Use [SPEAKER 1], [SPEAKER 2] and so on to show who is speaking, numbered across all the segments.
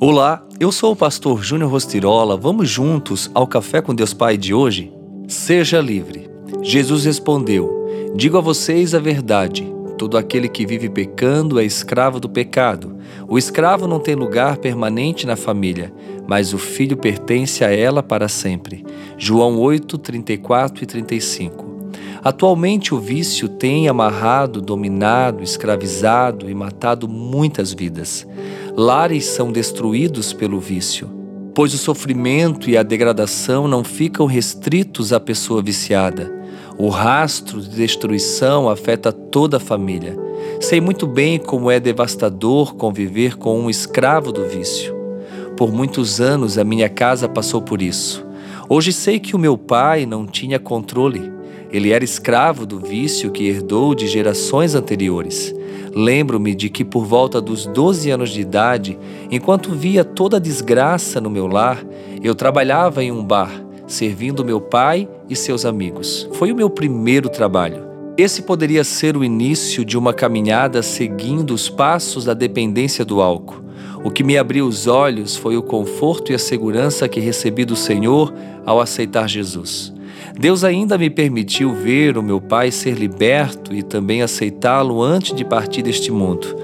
[SPEAKER 1] Olá, eu sou o pastor Júnior Rostirola. Vamos juntos ao Café com Deus Pai de hoje? Seja livre. Jesus respondeu: Digo a vocês a verdade. Todo aquele que vive pecando é escravo do pecado. O escravo não tem lugar permanente na família, mas o filho pertence a ela para sempre. João 8, 34 e 35. Atualmente, o vício tem amarrado, dominado, escravizado e matado muitas vidas. Lares são destruídos pelo vício, pois o sofrimento e a degradação não ficam restritos à pessoa viciada. O rastro de destruição afeta toda a família. Sei muito bem como é devastador conviver com um escravo do vício. Por muitos anos a minha casa passou por isso. Hoje sei que o meu pai não tinha controle. Ele era escravo do vício que herdou de gerações anteriores. Lembro-me de que, por volta dos 12 anos de idade, enquanto via toda a desgraça no meu lar, eu trabalhava em um bar, servindo meu pai e seus amigos. Foi o meu primeiro trabalho. Esse poderia ser o início de uma caminhada seguindo os passos da dependência do álcool. O que me abriu os olhos foi o conforto e a segurança que recebi do Senhor ao aceitar Jesus. Deus ainda me permitiu ver o meu pai ser liberto e também aceitá-lo antes de partir deste mundo.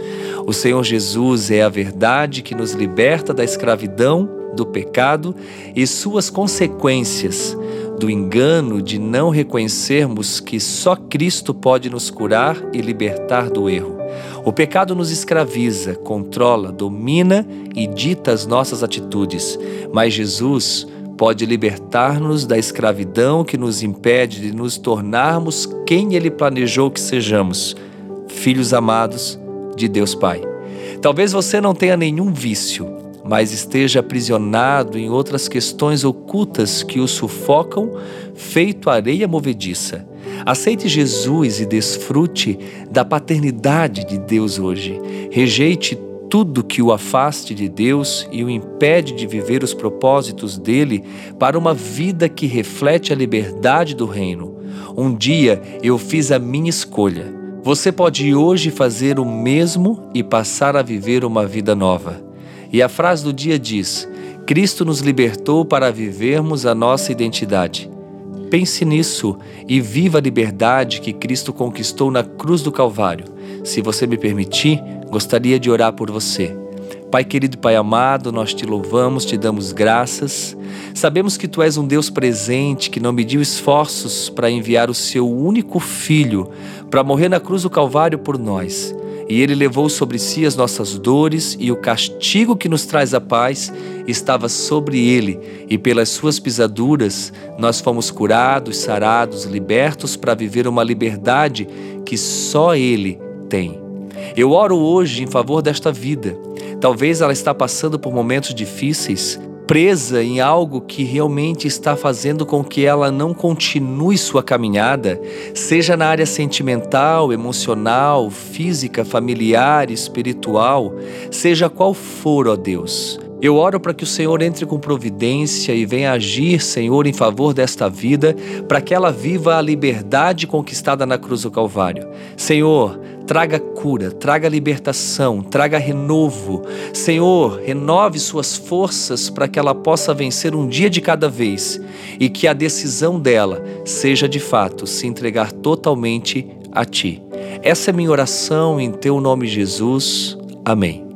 [SPEAKER 1] O Senhor Jesus é a verdade que nos liberta da escravidão, do pecado e suas consequências, do engano de não reconhecermos que só Cristo pode nos curar e libertar do erro. O pecado nos escraviza, controla, domina e dita as nossas atitudes, mas Jesus pode libertar-nos da escravidão que nos impede de nos tornarmos quem Ele planejou que sejamos, filhos amados de Deus Pai. Talvez você não tenha nenhum vício, mas esteja aprisionado em outras questões ocultas que o sufocam, feito areia movediça. Aceite Jesus e desfrute da paternidade de Deus hoje. Rejeite tudo que o afaste de Deus e o impede de viver os propósitos dele para uma vida que reflete a liberdade do reino. Um dia eu fiz a minha escolha. Você pode hoje fazer o mesmo e passar a viver uma vida nova. E a frase do dia diz: Cristo nos libertou para vivermos a nossa identidade. Pense nisso e viva a liberdade que Cristo conquistou na cruz do Calvário. Se você me permitir, gostaria de orar por você. Pai querido Pai amado, nós te louvamos, te damos graças. Sabemos que tu és um Deus presente que não mediu esforços para enviar o seu único filho para morrer na cruz do Calvário por nós. E ele levou sobre si as nossas dores e o castigo que nos traz a paz estava sobre ele, e pelas suas pisaduras nós fomos curados, sarados, libertos para viver uma liberdade que só ele tem. Eu oro hoje em favor desta vida. Talvez ela está passando por momentos difíceis, presa em algo que realmente está fazendo com que ela não continue sua caminhada, seja na área sentimental, emocional, física, familiar, espiritual, seja qual for, ó Deus. Eu oro para que o Senhor entre com providência e venha agir, Senhor, em favor desta vida, para que ela viva a liberdade conquistada na cruz do Calvário. Senhor, traga cura, traga libertação, traga renovo. Senhor, renove suas forças para que ela possa vencer um dia de cada vez e que a decisão dela seja de fato se entregar totalmente a Ti. Essa é minha oração em Teu nome, Jesus. Amém.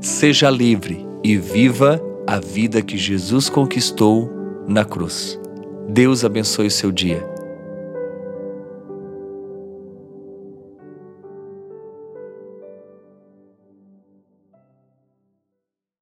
[SPEAKER 1] Seja livre e viva a vida que Jesus conquistou na cruz. Deus abençoe o seu dia.